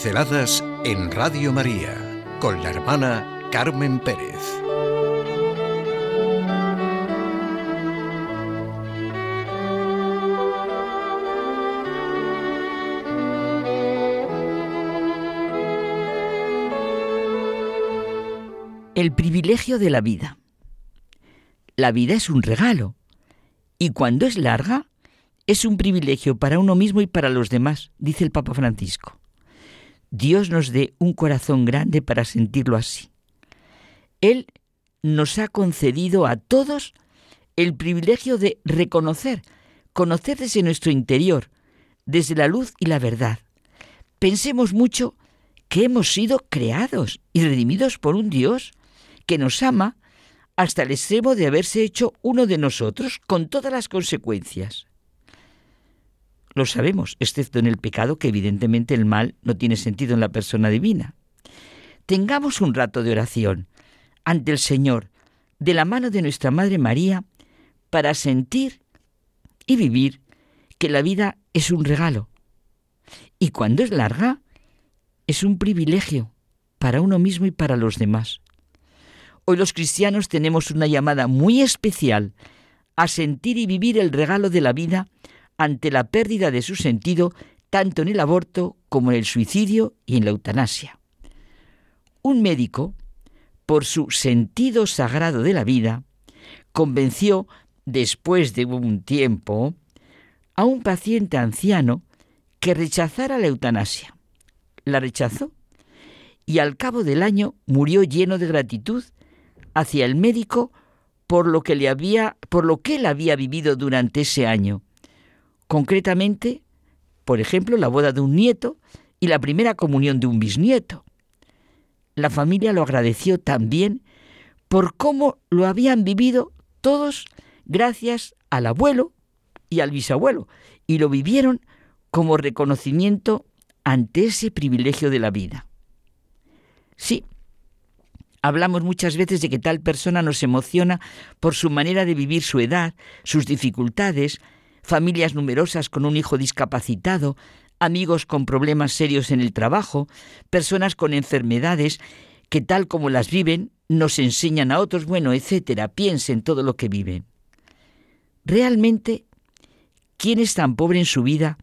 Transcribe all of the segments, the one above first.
Pinceladas en Radio María con la hermana Carmen Pérez. El privilegio de la vida. La vida es un regalo y cuando es larga es un privilegio para uno mismo y para los demás, dice el Papa Francisco. Dios nos dé un corazón grande para sentirlo así. Él nos ha concedido a todos el privilegio de reconocer, conocer desde nuestro interior, desde la luz y la verdad. Pensemos mucho que hemos sido creados y redimidos por un Dios que nos ama hasta el extremo de haberse hecho uno de nosotros con todas las consecuencias. Lo sabemos, excepto en el pecado, que evidentemente el mal no tiene sentido en la persona divina. Tengamos un rato de oración ante el Señor, de la mano de nuestra Madre María, para sentir y vivir que la vida es un regalo. Y cuando es larga, es un privilegio para uno mismo y para los demás. Hoy los cristianos tenemos una llamada muy especial a sentir y vivir el regalo de la vida ante la pérdida de su sentido tanto en el aborto como en el suicidio y en la eutanasia. Un médico, por su sentido sagrado de la vida, convenció, después de un tiempo, a un paciente anciano que rechazara la eutanasia. La rechazó y al cabo del año murió lleno de gratitud hacia el médico por lo que le había por lo que él había vivido durante ese año concretamente, por ejemplo, la boda de un nieto y la primera comunión de un bisnieto. La familia lo agradeció también por cómo lo habían vivido todos gracias al abuelo y al bisabuelo, y lo vivieron como reconocimiento ante ese privilegio de la vida. Sí, hablamos muchas veces de que tal persona nos emociona por su manera de vivir su edad, sus dificultades, familias numerosas con un hijo discapacitado, amigos con problemas serios en el trabajo, personas con enfermedades que tal como las viven nos enseñan a otros, bueno, etcétera, piensen todo lo que viven. Realmente, ¿quién es tan pobre en su vida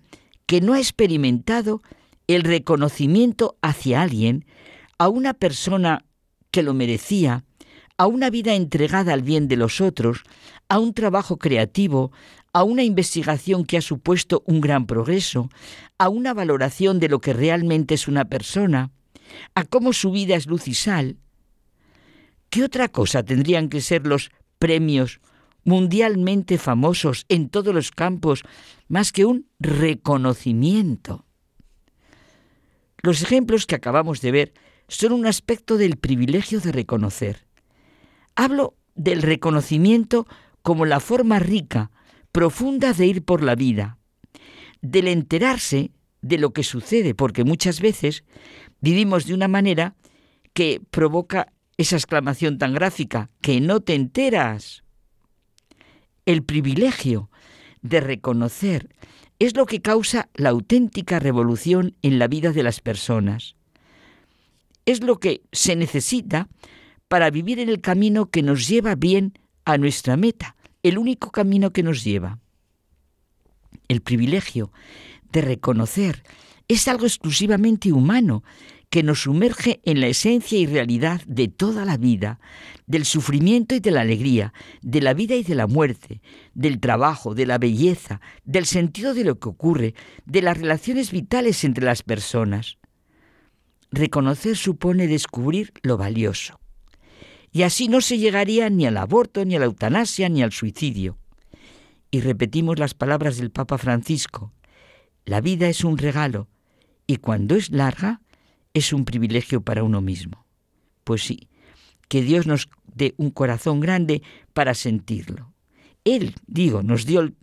que no ha experimentado el reconocimiento hacia alguien, a una persona que lo merecía, a una vida entregada al bien de los otros, a un trabajo creativo, a una investigación que ha supuesto un gran progreso, a una valoración de lo que realmente es una persona, a cómo su vida es luz y sal. ¿Qué otra cosa tendrían que ser los premios mundialmente famosos en todos los campos más que un reconocimiento? Los ejemplos que acabamos de ver son un aspecto del privilegio de reconocer. Hablo del reconocimiento como la forma rica, profunda de ir por la vida, del enterarse de lo que sucede, porque muchas veces vivimos de una manera que provoca esa exclamación tan gráfica, que no te enteras. El privilegio de reconocer es lo que causa la auténtica revolución en la vida de las personas. Es lo que se necesita para vivir en el camino que nos lleva bien a nuestra meta, el único camino que nos lleva. El privilegio de reconocer es algo exclusivamente humano que nos sumerge en la esencia y realidad de toda la vida, del sufrimiento y de la alegría, de la vida y de la muerte, del trabajo, de la belleza, del sentido de lo que ocurre, de las relaciones vitales entre las personas. Reconocer supone descubrir lo valioso y así no se llegaría ni al aborto, ni a la eutanasia, ni al suicidio. Y repetimos las palabras del Papa Francisco, la vida es un regalo y cuando es larga es un privilegio para uno mismo. Pues sí, que Dios nos dé un corazón grande para sentirlo. Él, digo, nos dio el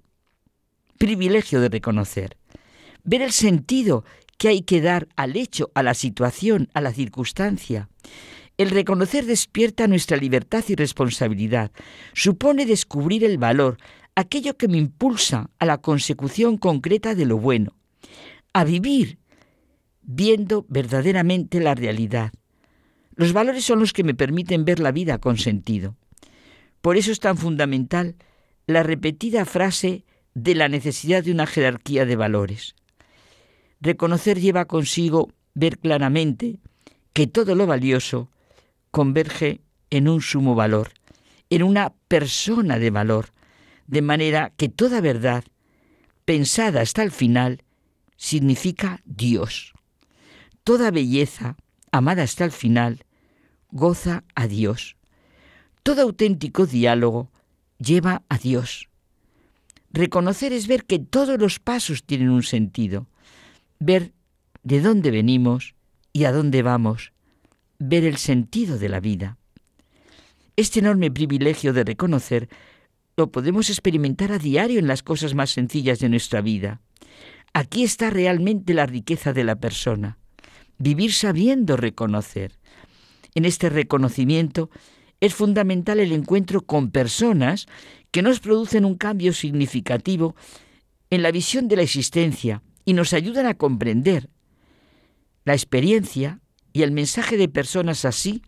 privilegio de reconocer, ver el sentido que hay que dar al hecho, a la situación, a la circunstancia, el reconocer despierta nuestra libertad y responsabilidad. Supone descubrir el valor, aquello que me impulsa a la consecución concreta de lo bueno, a vivir viendo verdaderamente la realidad. Los valores son los que me permiten ver la vida con sentido. Por eso es tan fundamental la repetida frase de la necesidad de una jerarquía de valores. Reconocer lleva consigo ver claramente que todo lo valioso converge en un sumo valor, en una persona de valor, de manera que toda verdad, pensada hasta el final, significa Dios. Toda belleza, amada hasta el final, goza a Dios. Todo auténtico diálogo lleva a Dios. Reconocer es ver que todos los pasos tienen un sentido, ver de dónde venimos y a dónde vamos, ver el sentido de la vida. Este enorme privilegio de reconocer lo podemos experimentar a diario en las cosas más sencillas de nuestra vida. Aquí está realmente la riqueza de la persona, vivir sabiendo reconocer. En este reconocimiento es fundamental el encuentro con personas que nos producen un cambio significativo en la visión de la existencia y nos ayudan a comprender. La experiencia y el mensaje de personas así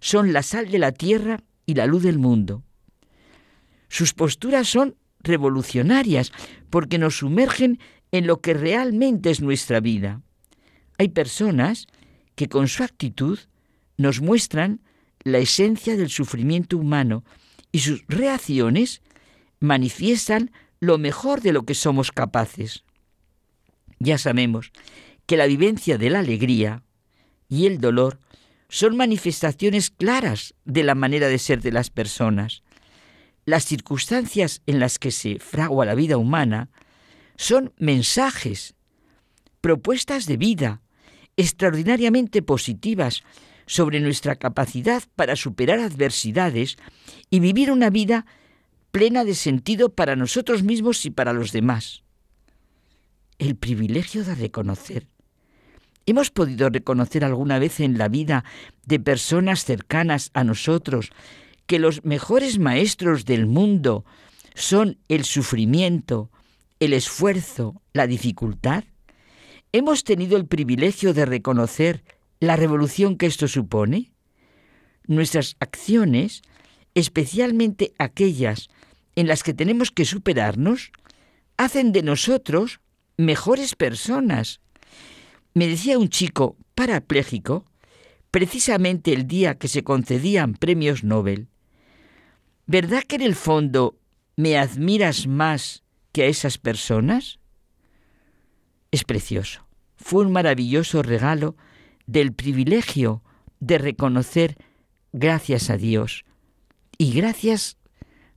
son la sal de la tierra y la luz del mundo. Sus posturas son revolucionarias porque nos sumergen en lo que realmente es nuestra vida. Hay personas que con su actitud nos muestran la esencia del sufrimiento humano y sus reacciones manifiestan lo mejor de lo que somos capaces. Ya sabemos que la vivencia de la alegría y el dolor son manifestaciones claras de la manera de ser de las personas. Las circunstancias en las que se fragua la vida humana son mensajes, propuestas de vida extraordinariamente positivas sobre nuestra capacidad para superar adversidades y vivir una vida plena de sentido para nosotros mismos y para los demás. El privilegio de reconocer. ¿Hemos podido reconocer alguna vez en la vida de personas cercanas a nosotros que los mejores maestros del mundo son el sufrimiento, el esfuerzo, la dificultad? ¿Hemos tenido el privilegio de reconocer la revolución que esto supone? Nuestras acciones, especialmente aquellas en las que tenemos que superarnos, hacen de nosotros mejores personas. Me decía un chico parapléjico, precisamente el día que se concedían premios Nobel, ¿verdad que en el fondo me admiras más que a esas personas? Es precioso. Fue un maravilloso regalo del privilegio de reconocer gracias a Dios y gracias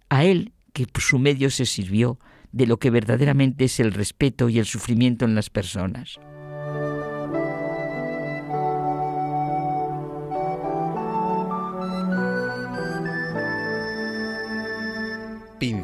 a Él que por su medio se sirvió de lo que verdaderamente es el respeto y el sufrimiento en las personas.